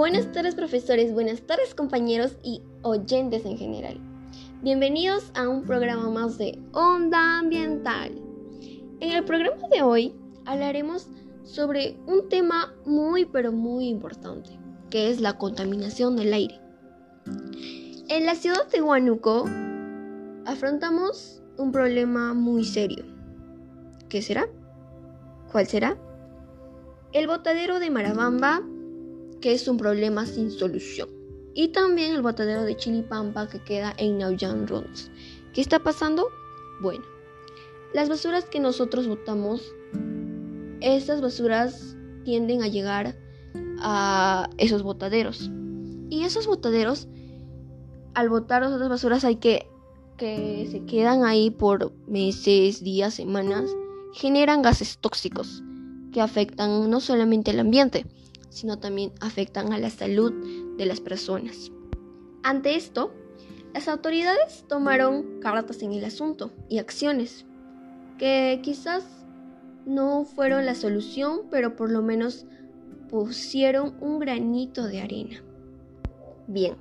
Buenas tardes profesores, buenas tardes compañeros y oyentes en general. Bienvenidos a un programa más de Onda Ambiental. En el programa de hoy hablaremos sobre un tema muy pero muy importante, que es la contaminación del aire. En la ciudad de Huánuco afrontamos un problema muy serio. ¿Qué será? ¿Cuál será? El botadero de Marabamba, que es un problema sin solución. Y también el botadero de Chilipampa, que queda en Nauyan Rons. ¿Qué está pasando? Bueno, las basuras que nosotros botamos, esas basuras tienden a llegar a esos botaderos. Y esos botaderos, al botar las basuras hay que que se quedan ahí por meses, días, semanas, generan gases tóxicos que afectan no solamente al ambiente, sino también afectan a la salud de las personas. Ante esto, las autoridades tomaron cartas en el asunto y acciones que quizás no fueron la solución, pero por lo menos pusieron un granito de arena. Bien,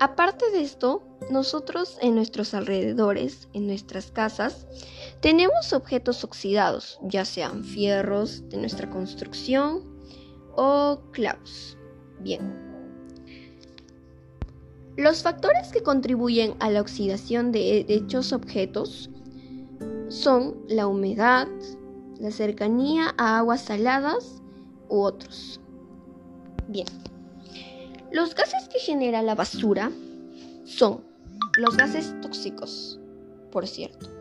aparte de esto, nosotros en nuestros alrededores, en nuestras casas, tenemos objetos oxidados, ya sean fierros de nuestra construcción o clavos. Bien. Los factores que contribuyen a la oxidación de dichos objetos son la humedad, la cercanía a aguas saladas u otros. Bien. Los gases que genera la basura son los gases tóxicos, por cierto.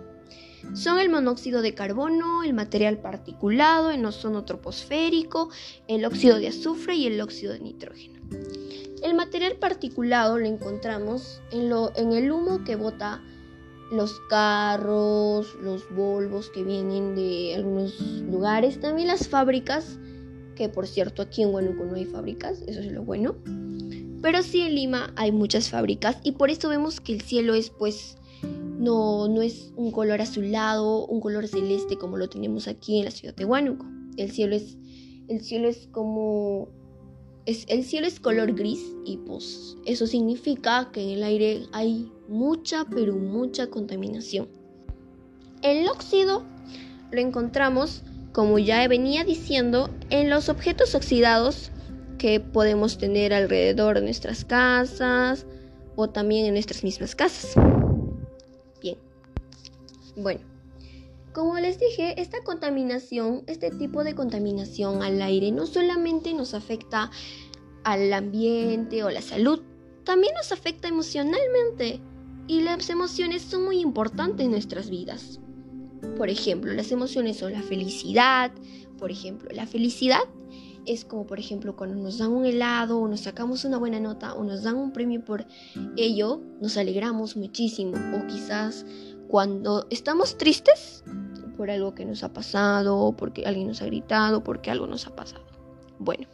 Son el monóxido de carbono, el material particulado, el ozono troposférico, el óxido de azufre y el óxido de nitrógeno. El material particulado lo encontramos en, el humo que bota los carros, los volvos que vienen de algunos lugares, también las fábricas, que por cierto aquí en Huánuco no hay fábricas, eso es lo bueno. Pero sí en Lima hay muchas fábricas y por eso vemos que el cielo es pues no, no es un color azulado, un color celeste como lo tenemos aquí en la ciudad de Huánuco. El cielo es, el cielo es como... Es, el cielo es color gris y pues eso significa que en el aire hay mucha pero mucha contaminación. El óxido lo encontramos, como ya venía diciendo, en los objetos oxidados que podemos tener alrededor de nuestras casas o también en nuestras mismas casas. Bueno, como les dije, esta contaminación, este tipo de contaminación al aire no solamente nos afecta al ambiente o la salud, también nos afecta emocionalmente. Y las emociones son muy importantes en nuestras vidas. Por ejemplo, las emociones son la felicidad. Por ejemplo, la felicidad es como por ejemplo cuando nos dan un helado o nos sacamos una buena nota o nos dan un premio por ello, nos alegramos muchísimo. O quizás cuando estamos tristes por algo que nos ha pasado, porque alguien nos ha gritado, porque algo nos ha pasado. Bueno,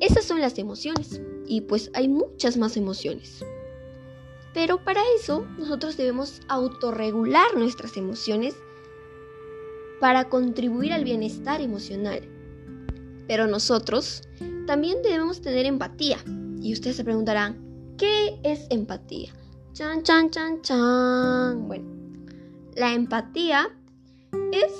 esas son las emociones y pues hay muchas más emociones. Pero para eso nosotros debemos autorregular nuestras emociones para contribuir al bienestar emocional. Pero nosotros también debemos tener empatía. Y ustedes se preguntarán, ¿qué es empatía? Chan, chan, chan, chan. Bueno, la empatía es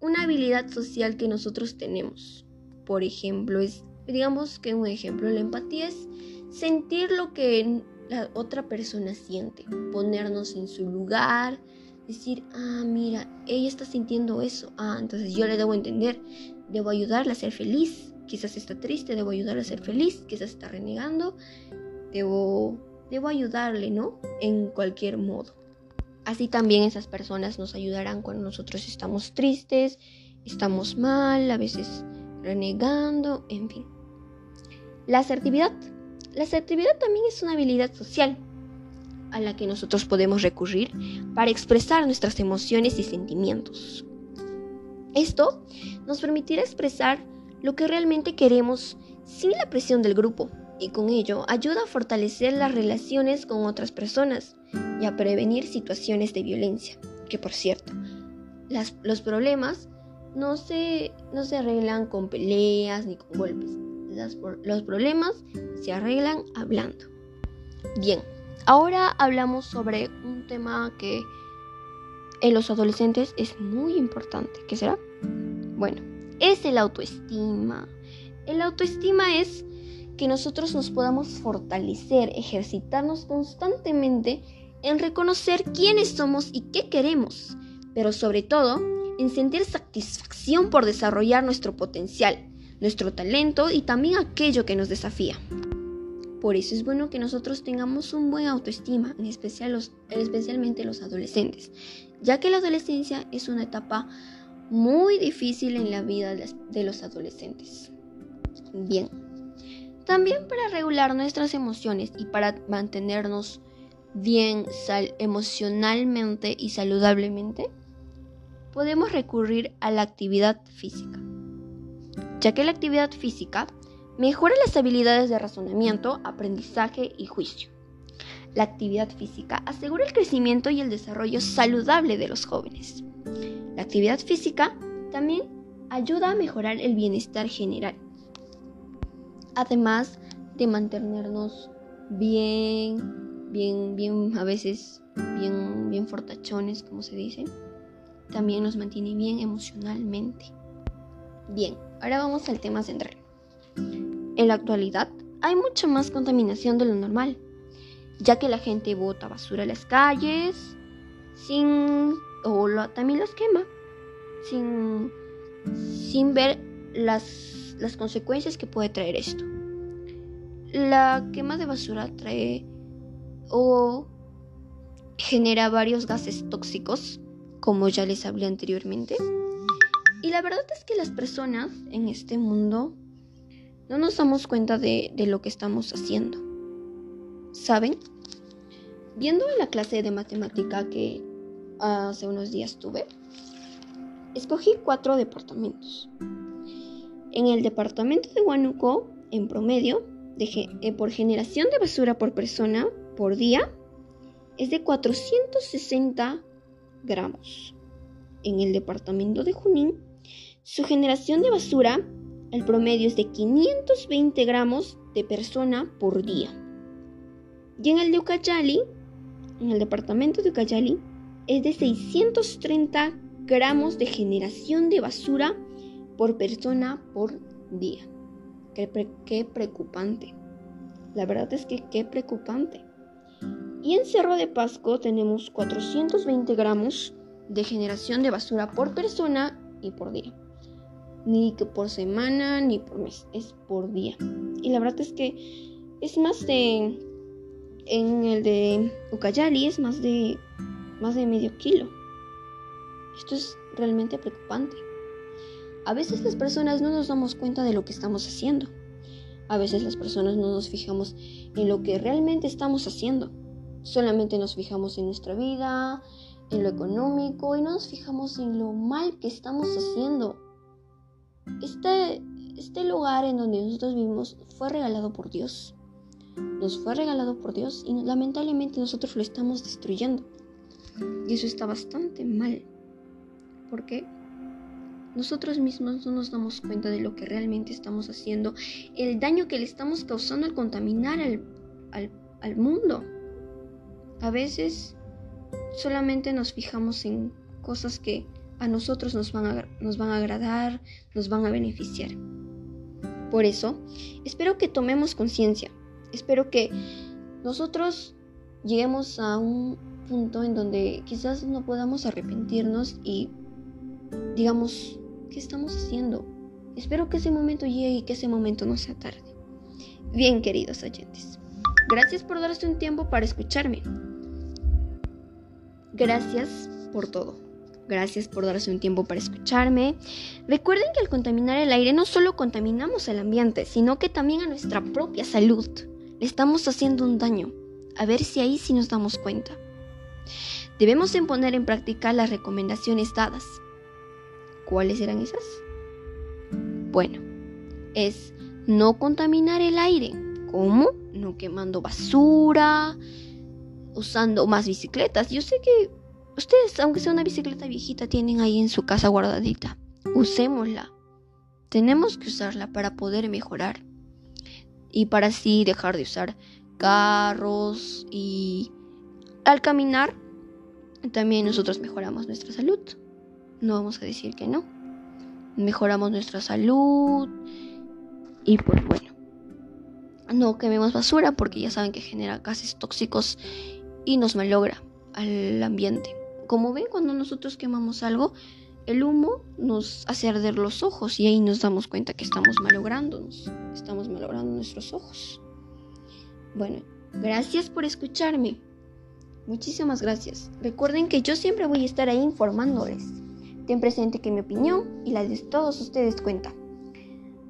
una habilidad social que nosotros tenemos. Por ejemplo, es, digamos que un ejemplo, la empatía es sentir lo que la otra persona siente, ponernos en su lugar, decir, ah, mira, ella está sintiendo eso, ah, entonces yo le debo entender, debo ayudarla a ser feliz, quizás está triste, debo ayudarla a ser feliz, quizás está renegando, debo debo ayudarle, ¿no? En cualquier modo. Así también esas personas nos ayudarán cuando nosotros estamos tristes, estamos mal, a veces renegando, en fin. La asertividad. La asertividad también es una habilidad social a la que nosotros podemos recurrir para expresar nuestras emociones y sentimientos. Esto nos permitirá expresar lo que realmente queremos sin la presión del grupo, y con ello ayuda a fortalecer las relaciones con otras personas y a prevenir situaciones de violencia. Que por cierto, los problemas no se, no se arreglan con peleas ni con golpes, los problemas se arreglan hablando. Bien, ahora hablamos sobre un tema que en los adolescentes es muy importante. ¿Qué será? Bueno, es el autoestima. El autoestima es que nosotros nos podamos fortalecer, ejercitarnos constantemente en reconocer quiénes somos y qué queremos, pero sobre todo en sentir satisfacción por desarrollar nuestro potencial, nuestro talento y también aquello que nos desafía. Por eso es bueno que nosotros tengamos un buen autoestima, en especial los, especialmente los adolescentes, ya que la adolescencia es una etapa muy difícil en la vida de los adolescentes. Bien, también para regular nuestras emociones y para mantenernos bien emocionalmente y saludablemente, podemos recurrir a la actividad física, ya que la actividad física mejora las habilidades de razonamiento, aprendizaje y juicio. La actividad física asegura el crecimiento y el desarrollo saludable de los jóvenes. La actividad física también ayuda a mejorar el bienestar general, además de mantenernos bien, bien, bien, a veces bien, bien fortachones, como se dice. También nos mantiene bien emocionalmente. Bien, ahora vamos al tema central. En la actualidad hay mucha más contaminación de lo normal, ya que la gente bota basura a las calles sin o también los quema sin, sin ver las, las consecuencias que puede traer esto. La quema de basura trae o genera varios gases tóxicos, como ya les hablé anteriormente. Y la verdad es que las personas en este mundo no nos damos cuenta de, de lo que estamos haciendo. ¿Saben? Viendo en la clase de matemática que hace unos días tuve, escogí cuatro departamentos. En el departamento de Huánuco, en promedio, eh, por generación de basura por persona por día, es de 460 gramos. En el departamento de Junín, su generación de basura, el promedio es de 520 gramos de persona por día. Y en el de Ucayali, en el departamento de Ucayali, es de 630 gramos de generación de basura por persona por día. Qué, preocupante. La verdad es que qué preocupante. Y en Cerro de Pasco tenemos 420 gramos de generación de basura por persona y por día. Ni que por semana ni por mes, es por día. Y la verdad es que es más de... En el de Ucayali es más de más de medio kilo. Esto es realmente preocupante. A veces las personas no nos damos cuenta de lo que estamos haciendo. A veces las personas no nos fijamos en lo que realmente estamos haciendo. Solamente nos fijamos en nuestra vida, en lo económico y no nos fijamos en lo mal que estamos haciendo. Este, este lugar en donde nosotros vivimos fue regalado por Dios. Nos fue regalado por Dios y lamentablemente nosotros lo estamos destruyendo. Y eso está bastante mal. Porque nosotros mismos no nos damos cuenta de lo que realmente estamos haciendo, el daño que le estamos causando al contaminar al, mundo. A veces solamente nos fijamos en cosas que a nosotros nos van a, nos van a agradar, nos van a beneficiar. Por eso, espero que tomemos conciencia. Espero que nosotros lleguemos a un punto en donde quizás no podamos arrepentirnos y digamos, ¿qué estamos haciendo? Espero que ese momento llegue y que ese momento no sea tarde. Bien, queridos oyentes, gracias por darse un tiempo para escucharme. Gracias por todo. Gracias por darse un tiempo para escucharme. Recuerden que al contaminar el aire no solo contaminamos el ambiente, sino que también a nuestra propia salud. Le estamos haciendo un daño. A ver si ahí sí nos damos cuenta. Debemos poner en práctica las recomendaciones dadas. ¿Cuáles eran esas? Bueno, es no contaminar el aire. ¿Cómo? No quemando basura, usando más bicicletas. Yo sé que ustedes, aunque sea una bicicleta viejita, tienen ahí en su casa guardadita. Usémosla. Tenemos que usarla para poder mejorar. y para así dejar de usar carros y al caminar también nosotros mejoramos nuestra salud. No vamos a decir que no. Mejoramos nuestra salud y pues bueno. No quememos basura porque ya saben que genera gases tóxicos y nos malogra al ambiente. Como ven, cuando nosotros quemamos algo, el humo nos hace arder los ojos y ahí nos damos cuenta que estamos malográndonos, estamos malogrando nuestros ojos. Bueno, gracias por escucharme. Muchísimas gracias. Recuerden que yo siempre voy a estar ahí informándoles. Ten presente que mi opinión y la de todos ustedes cuenta.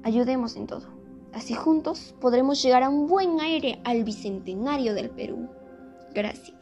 Ayudemos en todo. Así juntos podremos llegar a un buen aire al bicentenario del Perú. Gracias.